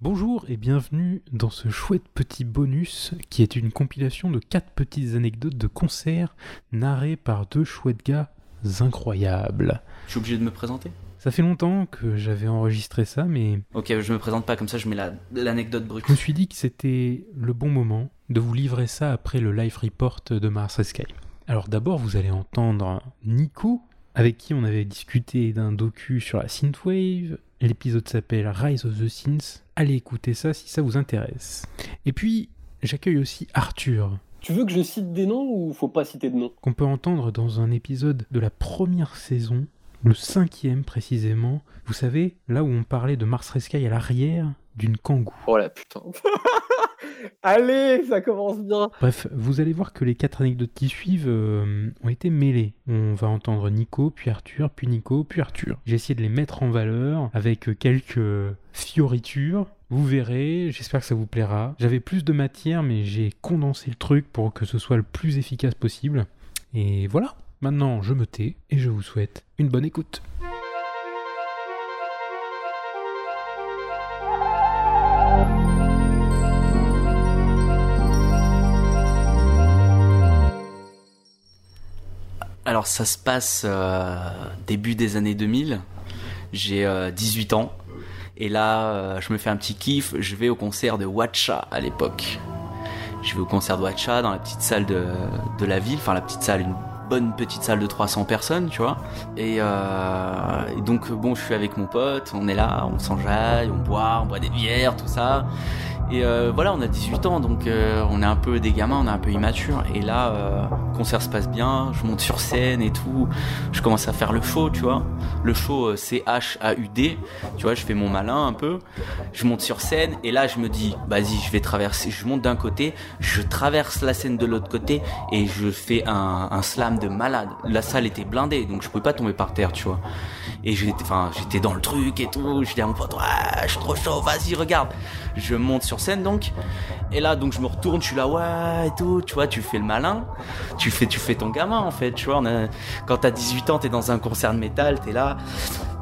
Bonjour et bienvenue dans ce chouette petit bonus qui est une compilation de quatre petites anecdotes de concerts narrées par deux chouettes gars incroyables. Je suis obligé de me présenter? Ça fait longtemps que j'avais enregistré ça, mais Ok, je me présente pas comme ça, je mets la- l'anecdote brute. je me suis dit que c'était le bon moment de vous livrer ça après le live report de Mars Sky. Alors d'abord, vous allez entendre Nico, avec qui on avait discuté d'un docu sur la synthwave. L'épisode s'appelle Rise of the Synths. Allez écouter ça si ça vous intéresse. Et puis, j'accueille aussi Arthur, Tu veux que je cite des noms ou faut pas citer de noms? Qu'on peut entendre dans un épisode de la première saison, le cinquième précisément. Vous savez, là où on parlait de Mars Sky à l'arrière d'une kangou. Oh la putain. Allez, ça commence bien. Bref, vous allez voir que les quatre anecdotes qui suivent euh, ont été mêlées. On va entendre Nico, puis Arthur, puis Nico, puis Arthur. J'ai essayé de les mettre en valeur avec euh, quelques fioritures. Vous verrez, j'espère que ça vous plaira. J'avais plus de matière, mais j'ai condensé le truc pour que ce soit le plus efficace possible. Et voilà, maintenant je me tais et je vous souhaite une bonne écoute. Alors ça se passe euh, début des années 2000, j'ai euh, 18 ans, et là euh, je me fais un petit kiff, je vais au concert de Watcha à l'époque. Je vais au concert de Watcha dans la petite salle de, la ville, enfin la petite salle, une bonne petite salle de 300 personnes, tu vois. Et, euh, et donc bon, je suis avec mon pote, on est là, on s'enjaille, on boit, on boit des bières, tout ça. Et euh, voilà, on a 18 ans, donc euh, on est un peu des gamins, on est un peu immature. Et là, euh, concert se passe bien, je monte sur scène et tout. Je commence à faire le show, tu vois. Le show, euh, c'est H-A-U-D. Tu vois, je fais mon malin un peu. Je monte sur scène et là, je me dis, vas-y, je vais traverser. Je monte d'un côté, je traverse la scène de l'autre côté et je fais un, un slam de malade. La salle était blindée, donc je pouvais pas tomber par terre, tu vois. Et j'étais, enfin, j'étais dans le truc et tout. Je dis à mon pote, ouais, je suis trop chaud, vas-y, regarde. Je monte sur scène donc. Et là, donc, je me retourne, je suis là, ouais, et tout. Tu vois, tu fais le malin. Tu fais, tu fais ton gamin, en fait. Tu vois, on a- quand t'as 18 ans, t'es dans un concert de métal, t'es là.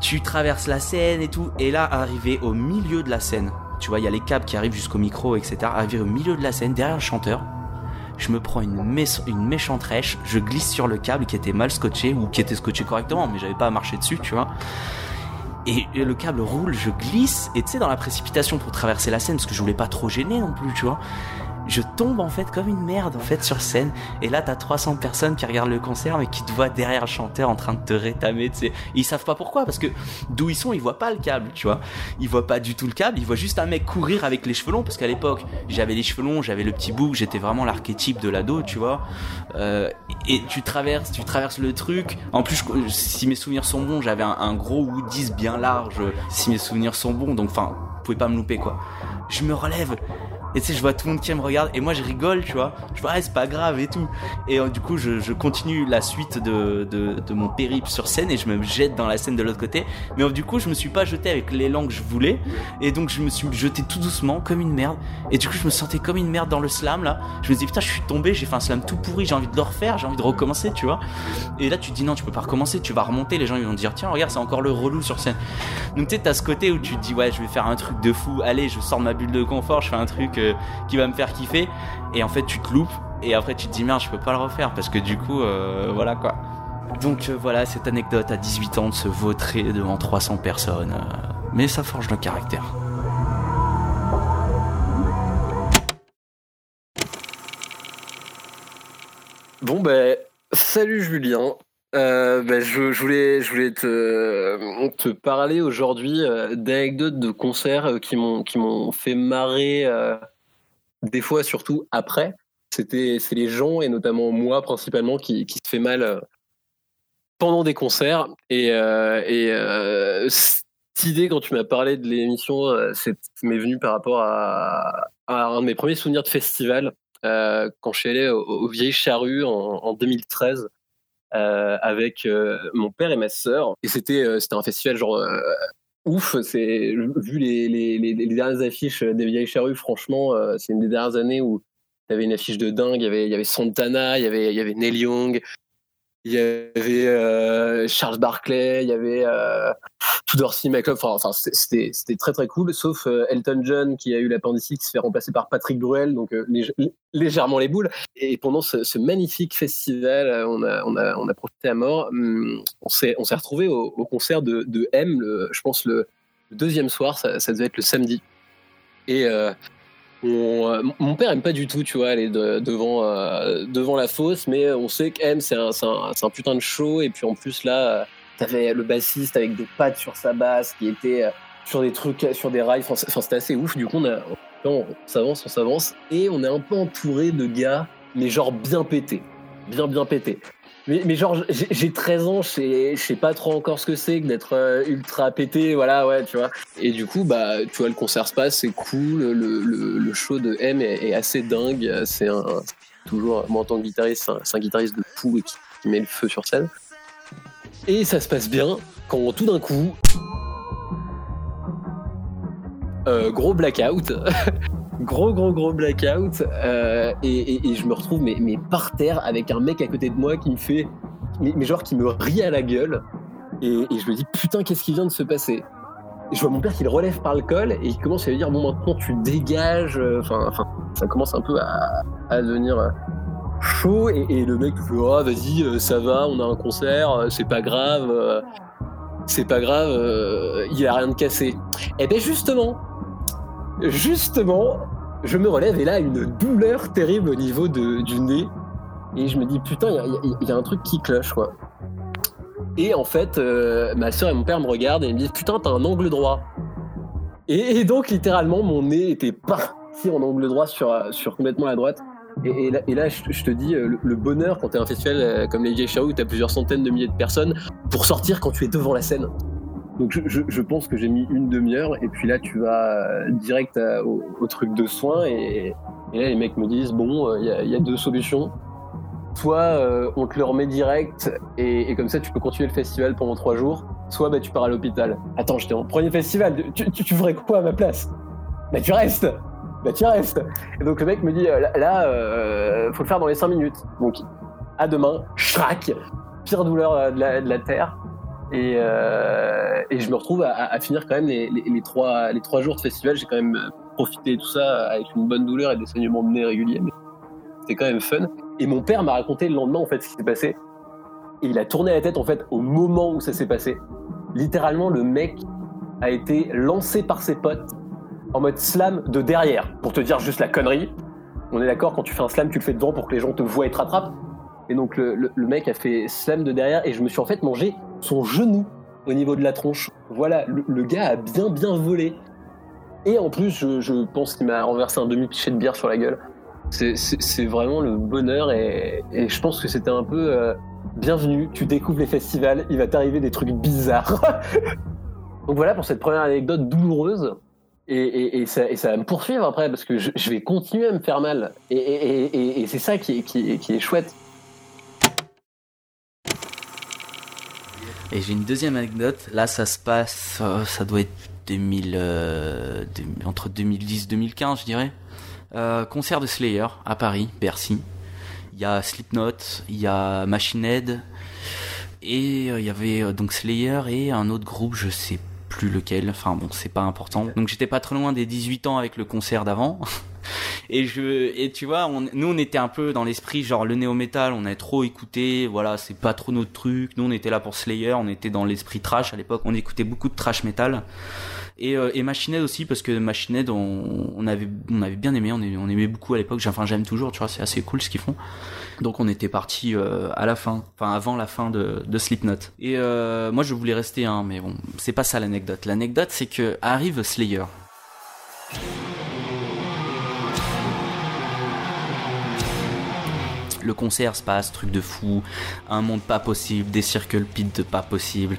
Tu traverses la scène et tout. Et là, arrivé au milieu de la scène, tu vois, il y a les câbles qui arrivent jusqu'au micro, etc. Arrivé au milieu de la scène, derrière le chanteur, je me prends une, mé- une méchante rêche, je glisse sur le câble qui était mal scotché ou qui était scotché correctement, mais j'avais pas à marcher dessus, tu vois. Et, le câble roule, je glisse, et tu sais, dans la précipitation pour traverser la scène, parce que je voulais pas trop gêner non plus, tu vois. Je tombe en fait comme une merde en fait sur scène et là t'as 300 personnes qui regardent le concert mais qui te voient derrière le chanteur en train de te rétamer ils savent pas pourquoi parce que d'où ils sont ils voient pas le câble tu vois ils voient pas du tout le câble ils voient juste un mec courir avec les cheveux longs parce qu'à l'époque j'avais les cheveux longs j'avais le petit bouc j'étais vraiment l'archétype de l'ado tu vois euh, et tu traverses, tu traverses le truc. En plus, si mes souvenirs sont bons, j'avais un, un gros Woodies bien large. Si mes souvenirs sont bons, donc enfin, vous pouvez pas me louper quoi. Je me relève. Et tu sais, je vois tout le monde qui me regarde et moi je rigole, tu vois. Je vois, ah, c'est pas grave et tout. Et euh, du coup, je, je continue la suite de, de, de mon périple sur scène et je me jette dans la scène de l'autre côté. Mais euh, du coup, je me suis pas jeté avec l'élan que je voulais. Et donc, je me suis jeté tout doucement comme une merde. Et du coup, je me sentais comme une merde dans le slam là. Je me dis, putain, je suis tombé, j'ai fait un slam tout pourri, j'ai envie de le refaire, j'ai envie de recommencer, tu vois. Et là, tu te dis, non, tu peux pas recommencer, tu vas remonter, les gens ils vont te dire, tiens, regarde, c'est encore le relou sur scène. Donc, tu sais, t'as ce côté où tu te dis, ouais, je vais faire un truc de fou, allez, je sors de ma bulle de confort, je fais un truc qui va me faire kiffer. Et en fait, tu te loupes. Et après, tu te dis, merde, je peux pas le refaire parce que du coup, euh, voilà quoi. Donc euh, voilà, cette anecdote à 18 ans de se vautrer devant 300 personnes. euh, mais ça forge le caractère. Bon ben, salut Julien. Ben, je, je voulais, je voulais te, te parler aujourd'hui d'anecdotes de concerts qui m'ont, qui m'ont fait marrer. Des fois, surtout après. C'était, c'est les gens et notamment moi principalement qui, qui se fait mal euh, pendant des concerts. Et, euh, et euh, cette idée quand tu m'as parlé de l'émission, c'est m'est venue par rapport à, un de mes premiers souvenirs de festival quand je suis allé au, au Vieille Charrue en, en 2013 euh, avec mon père et ma sœur. Et c'était c'était un festival genre ouf. C'est vu les, les, les, les dernières affiches des Vieilles Charrues, franchement, euh, c'est une des dernières années où il y avait une affiche de dingue. Il y avait, il y avait Santana, il y avait, il y avait Neil Young. Il y avait euh, Charles Barclay, il y avait euh, Tudor Club. Enfin, c'était très très cool. Sauf euh, Elton John qui a eu l'appendicite qui se fait remplacer par Patrick Bruel, donc euh, lég- légèrement les boules. Et pendant ce, magnifique festival, on a on a on a profité à mort. Hum, On s'est retrouvé au, concert de, M. Le, je pense le, deuxième soir, ça, ça devait être le samedi. Et euh, mon père aime pas du tout, tu vois, aller de- devant, euh, devant la fosse, mais on sait que M, c'est un, un, putain de show. Et puis en plus, là, euh, t'avais le bassiste avec des pattes sur sa basse qui était sur des trucs, sur des rails. Enfin, c'était assez ouf. Du coup, on, on s'avance, on s'avance. Et on est un peu entouré de gars, mais genre bien pétés. Bien, bien pétés. Mais, genre, j'ai j'ai 13 ans, je sais, pas trop encore ce que c'est que d'être euh, ultra pété, voilà, ouais, tu vois. Et du coup, bah, tu vois, le concert se passe, c'est cool, le, show de M est, assez dingue, c'est un, toujours, moi en tant que guitariste, c'est un, guitariste de fou qui met le feu sur scène. Et ça se passe bien quand tout d'un coup, euh, gros blackout, gros gros gros blackout, euh, et, je me retrouve mais, mais par terre avec un mec à côté de moi qui me fait, mais, genre qui me rit à la gueule, et, je me dis putain qu'est-ce qui vient de se passer? Je vois mon père qui le relève par le col et il commence à lui dire bon maintenant tu dégages, euh, enfin enfin ça commence un peu à, devenir euh, chaud et, le mec fait oh vas-y ça va on a un concert c'est pas grave c'est pas grave il a rien de cassé. Et ben justement justement je me relève et là une douleur terrible au niveau du nez. Et je me dis putain il y a- un truc qui cloche quoi. Et en fait euh, ma soeur et mon père me regardent et me disent putain t'as un angle droit. Et, donc littéralement mon nez était parti en angle droit sur, sur complètement la droite. Et, là, je, te dis, euh, le, bonheur quand t'es un festival euh, comme les Vieilles Charrues où t'as plusieurs centaines de milliers de personnes pour sortir quand tu es devant la scène. Donc je, pense que j'ai mis une demi-heure et puis là tu vas euh, direct à- au, truc de soins et, là les mecs me disent bon euh, il y, a- deux solutions. Soit euh, on te le remet direct et, comme ça tu peux continuer le festival pendant trois jours. Soit bah, tu pars à l'hôpital. Attends j'étais en premier festival, tu, ferais quoi à ma place? Bah tu restes Bah tu restes Et donc le mec me dit euh, là, euh, faut le faire dans les 5 minutes. Donc à demain, schrac, pire douleur euh, de la terre. Et, euh, et je me retrouve à, finir quand même les, trois, jours de festival. J'ai quand même profité de tout ça avec une bonne douleur et des saignements de nez réguliers. C'était quand même fun. Et mon père m'a raconté le lendemain en fait ce qui s'est passé. Et il a tourné la tête en fait au moment où ça s'est passé. Littéralement, le mec a été lancé par ses potes en mode slam de derrière. Pour te dire juste la connerie. On est d'accord, quand tu fais un slam, tu le fais devant pour que les gens te voient et te rattrapent. Et donc le mec a fait slam de derrière et je me suis en fait mangé son genou au niveau de la tronche. Voilà, le, gars a bien bien volé. Et en plus, je, pense qu'il m'a renversé un demi-pichet de bière sur la gueule. C'est- vraiment le bonheur et, je pense que c'était un peu euh, bienvenue. Tu découvres les festivals, il va t'arriver des trucs bizarres. donc voilà pour cette première anecdote douloureuse. Et, ça, va me poursuivre après parce que je, vais continuer à me faire mal. Et, c'est ça qui est chouette. Et j'ai une deuxième anecdote. Là, ça se passe, euh, ça doit être 2000, euh, entre 2010 2015, je dirais. Euh, concert de Slayer à Paris, Bercy. Il y a Slipknot, il y a Machine Head, et il y avait donc Slayer et un autre groupe, je sais plus lequel. Enfin bon, c'est pas important. Donc j'étais pas très loin des 18 ans avec le concert d'avant. Et je et tu vois, on, nous on était un peu dans l'esprit genre le néo métal, on a trop écouté, voilà, c'est pas trop notre truc. Nous on était là pour Slayer, on était dans l'esprit trash à l'époque, on écoutait beaucoup de trash metal. Et, euh, et Machine Head aussi parce que Machine Head on, avait on avait bien aimé, on, aimait- beaucoup à l'époque. Enfin j'aime toujours, tu vois, c'est assez cool ce qu'ils font. Donc on était parti euh, à la fin, enfin avant la fin de, de Slipknot. Et euh, moi je voulais rester, hein, mais bon, c'est pas ça l'anecdote. L'anecdote c'est que arrive Slayer. Le concert se passe, truc de fou, un monde pas possible, des circles pit de pas possible.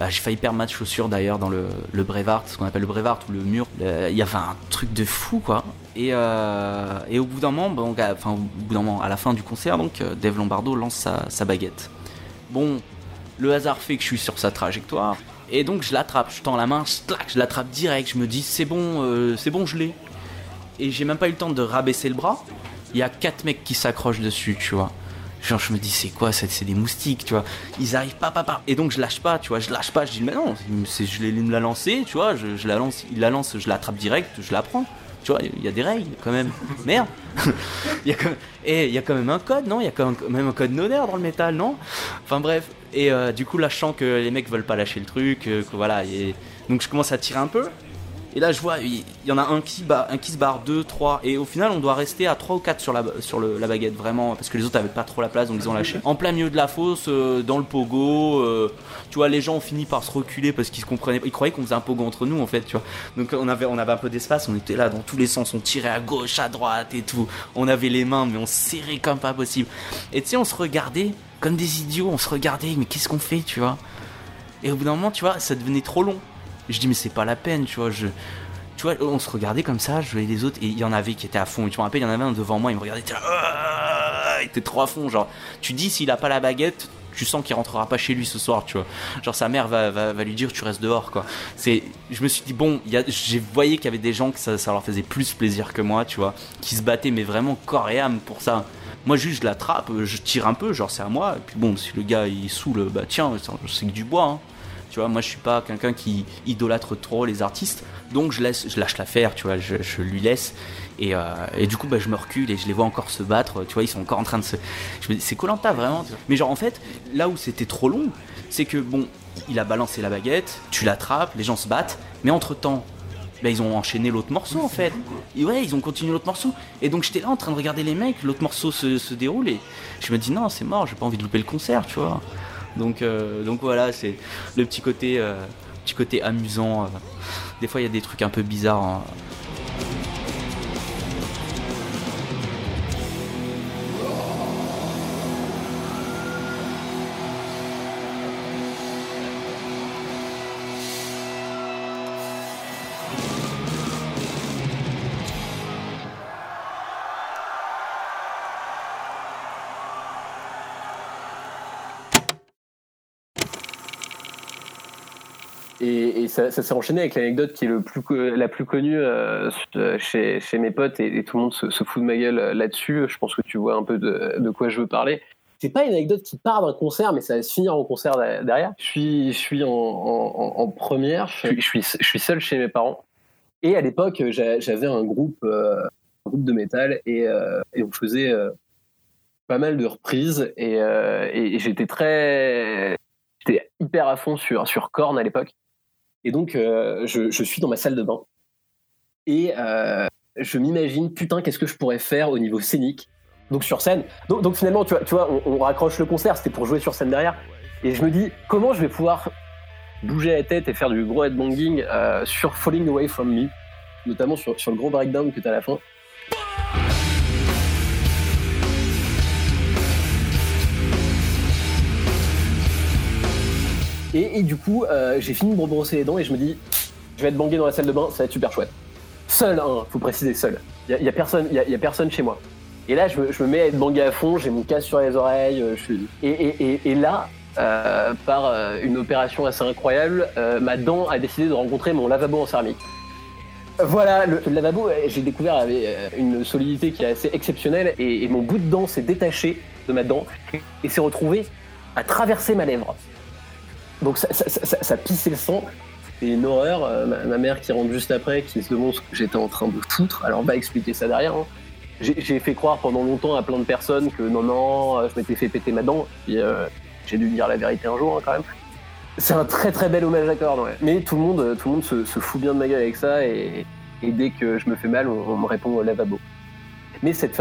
Euh, J'ai failli perdre ma chaussure d'ailleurs dans le, le ce qu'on appelle le Brevard ou le mur. Euh, Il y avait un truc de fou quoi. Et, euh, au bout d'un moment, bon, enfin au bout d'un moment, à la fin du concert, donc Dave Lombardo lance sa, baguette. Bon, le hasard fait que je suis sur sa trajectoire. Et donc je l'attrape, je tends la main, je l'attrape direct, je me dis c'est bon, c'est bon, je l'ai. Et j'ai même pas eu le temps de rabaisser le bras. Il y a quatre mecs qui s'accrochent dessus, tu vois. Genre, je me dis, c'est quoi C'est des moustiques, tu vois. Ils arrivent pas, pas, pas. Et donc, je lâche pas, tu vois. Je lâche pas. Je dis, mais non, je l'ai la lancé, tu vois. Je, la lance, il la lance, je l'attrape direct, je la prends. Tu vois, il y a des règles quand même. Merde. y a et il y a quand même un code, non? Il y a quand même un code nonaire dans le métal, non? Enfin bref. Et euh, du coup, lâchant que les mecs veulent pas lâcher le truc, euh, que voilà. Et... Donc je commence à tirer un peu. Et là, je vois, il y en a un qui, se barre, deux, trois. Et au final, on doit rester à trois ou quatre sur la, sur la baguette, vraiment. Parce que les autres avaient pas trop la place, donc ils ont lâché. En plein milieu de la fosse, euh, dans le pogo. Euh, tu vois, les gens ont fini par se reculer parce qu'ils se comprenaient Ils croyaient qu'on faisait un pogo entre nous, en fait, tu vois. Donc on avait, on avait un peu d'espace, on était là dans tous les sens. On tirait à gauche, à droite et tout. On avait les mains, mais on serrait comme pas possible. Et tu sais, on se regardait comme des idiots. On se regardait, mais qu'est-ce qu'on fait, tu vois? Et au bout d'un moment, tu vois, ça devenait trop long. Je dis mais c'est pas la peine, tu vois. Je, tu vois, on se regardait comme ça, je voyais les autres et il y en avait qui étaient à fond. Et tu me rappelles, il y en avait un devant moi, il me regardait, il était, là, il était trop à fond. Genre, tu dis s'il a pas la baguette, tu sens qu'il rentrera pas chez lui ce soir, tu vois. Genre sa mère va, va, lui dire tu restes dehors, quoi. C'est, je me suis dit bon, j'ai voyé qu'il y avait des gens que ça, ça, leur faisait plus plaisir que moi, tu vois, qui se battaient mais vraiment corps et âme pour ça. Moi juste je l'attrape, je tire un peu, genre c'est à moi. Et puis bon, si le gars il saoule, bah tiens, c'est que du bois. Hein. Tu vois, moi je suis pas quelqu'un qui idolâtre trop les artistes, donc je laisse, je lâche l'affaire, tu vois, je, lui laisse. Et, euh, et, du coup, bah, je me recule et je les vois encore se battre. Tu vois, ils sont encore en train de se. Je c'est Colanta vraiment. Mais genre, en fait, là où c'était trop long, c'est que bon, il a balancé la baguette, tu l'attrapes, les gens se battent, mais entre temps, bah, ils ont enchaîné l'autre morceau en fait. Ouais, ils ont continué l'autre morceau. Et donc j'étais là en train de regarder les mecs, l'autre morceau se, se, déroule et je me dis non, c'est mort, j'ai pas envie de louper le concert, tu vois. Donc, euh, donc voilà, c'est le petit côté, euh, côté amusant. Euh. Des fois, il y a des trucs un peu bizarres. Hein. Ça, s'est enchaîné avec l'anecdote qui est la plus connue euh, chez, mes potes et, tout le monde se, fout de ma gueule euh, là-dessus. Je pense que tu vois un peu de, quoi je veux parler. C'est pas une anecdote qui part d'un concert, mais ça va se finir en concert derrière. Je suis, en, première, je suis, je seul chez mes parents. Et à l'époque, j'avais un groupe, euh, un groupe de métal et, on faisait pas mal de reprises et, et j'étais très, j'étais hyper à fond sur sur Korn à l'époque. Et donc, euh, je, suis dans ma salle de bain et euh, je m'imagine, putain, qu'est-ce que je pourrais faire au niveau scénique Donc, sur scène. Donc, finalement, tu vois, tu vois on, raccroche le concert, c'était pour jouer sur scène derrière. Et je me dis, comment je vais pouvoir bouger la tête et faire du gros headbanging euh, sur Falling Away From Me, notamment sur, sur le gros breakdown que tu as à la fin. Et, du coup, euh, j'ai fini de me brosser les dents et je me dis, je vais être bangué dans la salle de bain, ça va être super chouette. Seul, hein, faut préciser seul. Il y, a, personne, y, a, personne chez moi. Et là, je me, mets à être bangué à fond, j'ai mon casque sur les oreilles. Euh, je suis... et, là, euh, par une opération assez incroyable, ma dent a décidé de rencontrer mon lavabo en céramique. Voilà, le, lavabo, j'ai découvert avait une solidité qui est assez exceptionnelle et, mon bout de dent s'est détaché de ma dent et s'est retrouvé à traverser ma lèvre. Donc ça, ça, pissait le sang. C'est une horreur. Euh, ma, mère qui rentre juste après, qui se demande ce que j'étais en train de foutre. Alors on va expliquer ça derrière. Hein. J'ai fait croire pendant longtemps à plein de personnes que non, non, euh, je m'étais fait péter ma dent. Puis euh, j'ai dû dire la vérité un jour hein, quand même. C'est un très très bel hommage à Korn, Mais tout le monde, tout le monde se, fout bien de ma gueule avec ça. Et, dès que je me fais mal, on, me répond au lavabo. Mais cette,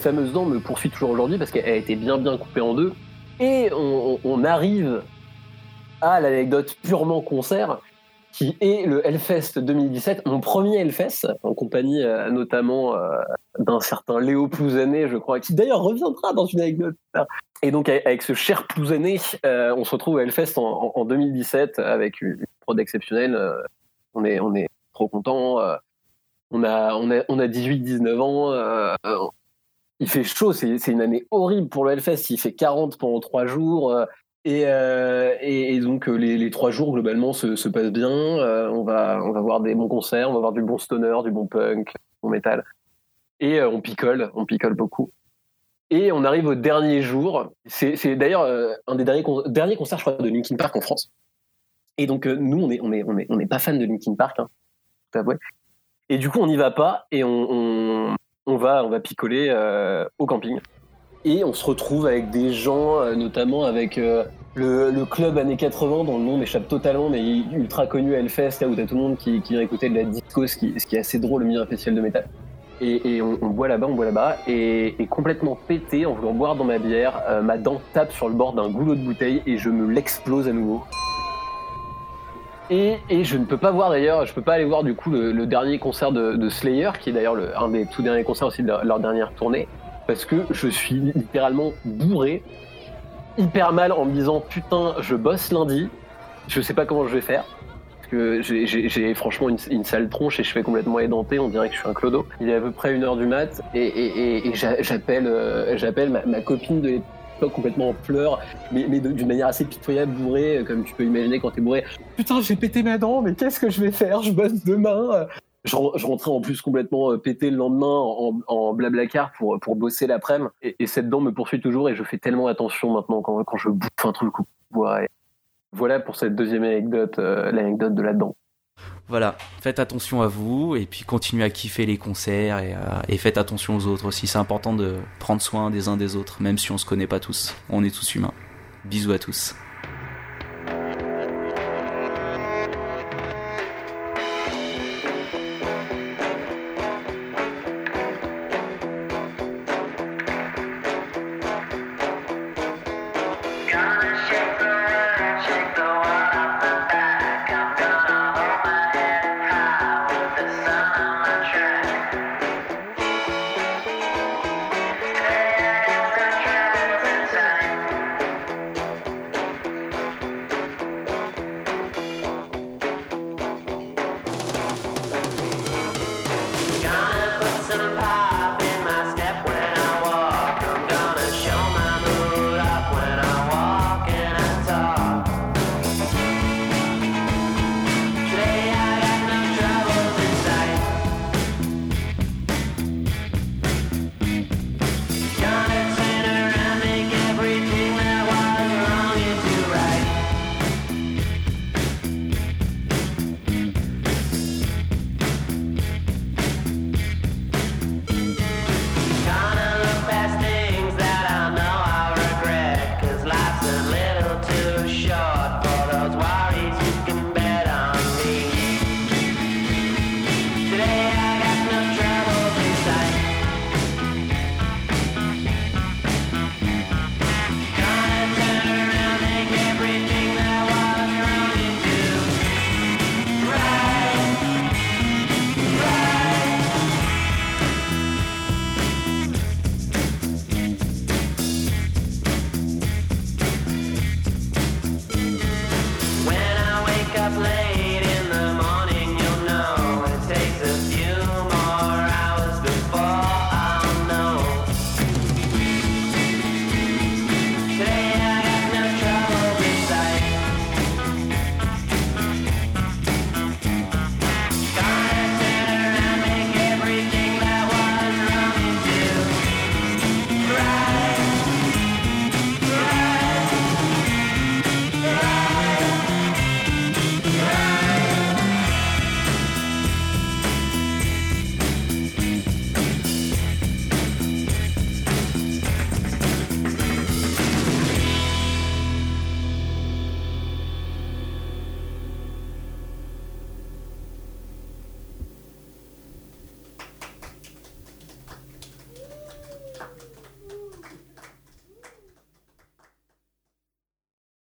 fameuse dent me poursuit toujours aujourd'hui parce qu'elle a été bien bien coupée en deux. Et on arrive à l'anecdote purement concert, qui est le Hellfest 2017, mon premier Hellfest, en compagnie euh, notamment euh, d'un certain Léo Plouzané, je crois, qui d'ailleurs reviendra dans une anecdote. Et donc avec ce cher Plouzané, euh, on se retrouve au Hellfest en, 2017 avec une prod exceptionnelle. on est on est trop content. on a on a on a 18-19 ans. il fait chaud, c'est une année horrible pour le Hellfest. Il fait 40 pendant trois jours. Euh, et, donc euh, les, trois jours globalement se, se passent bien. Euh, on va on va voir des bons concerts, on va voir du bon stoner, du bon punk, du bon metal, et on picole, on picole beaucoup. Et on arrive au dernier jour. C'est d'ailleurs un des derniers, concerts, je crois, de Linkin Park en France. Et donc, nous, on n'est on est, on est, on est pas fan de Linkin Park, hein, Et du coup, on n'y va pas et on, on, va, on va picoler au camping. Et on se retrouve avec des gens, notamment avec le, le, club années 80, dont le nom m'échappe totalement, mais ultra connu à Hellfest, là où t'as tout le monde qui, qui vient écouter de la disco, ce qui, ce qui est assez drôle au milieu d'un festival de métal. Et, on, boit là-bas, on boit là-bas, et, complètement pété en voulant boire dans ma bière, euh, ma dent tape sur le bord d'un goulot de bouteille et je me l'explose à nouveau. Et, je ne peux pas voir d'ailleurs, je peux pas aller voir du coup le, dernier concert de, Slayer, qui est d'ailleurs un des tout derniers concerts aussi de leur, dernière tournée, parce que je suis littéralement bourré, hyper mal en me disant putain, je bosse lundi, je sais pas comment je vais faire que j'ai franchement une, sale tronche et je fais complètement édenté, on dirait que je suis un clodo. Il est à peu près une heure du mat et, j'appelle euh, ma, copine de l'époque complètement en pleurs, mais, mais d'une manière assez pitoyable, bourrée, comme tu peux imaginer quand t'es bourré. Putain, j'ai pété ma dent, mais qu'est-ce que je vais faire? Je bosse demain. Je, rentrais en plus complètement euh, pété le lendemain en, en blablacar pour, pour bosser l'après-midi. Et, cette dent me poursuit toujours et je fais tellement attention maintenant quand, je bouffe un truc ou ouais. Voilà pour cette deuxième anecdote, euh, l'anecdote de là-dedans. Voilà, faites attention à vous et puis continuez à kiffer les concerts et, euh, faites attention aux autres aussi. C'est important de prendre soin des uns des autres, même si on se connaît pas tous. On est tous humains. Bisous à tous.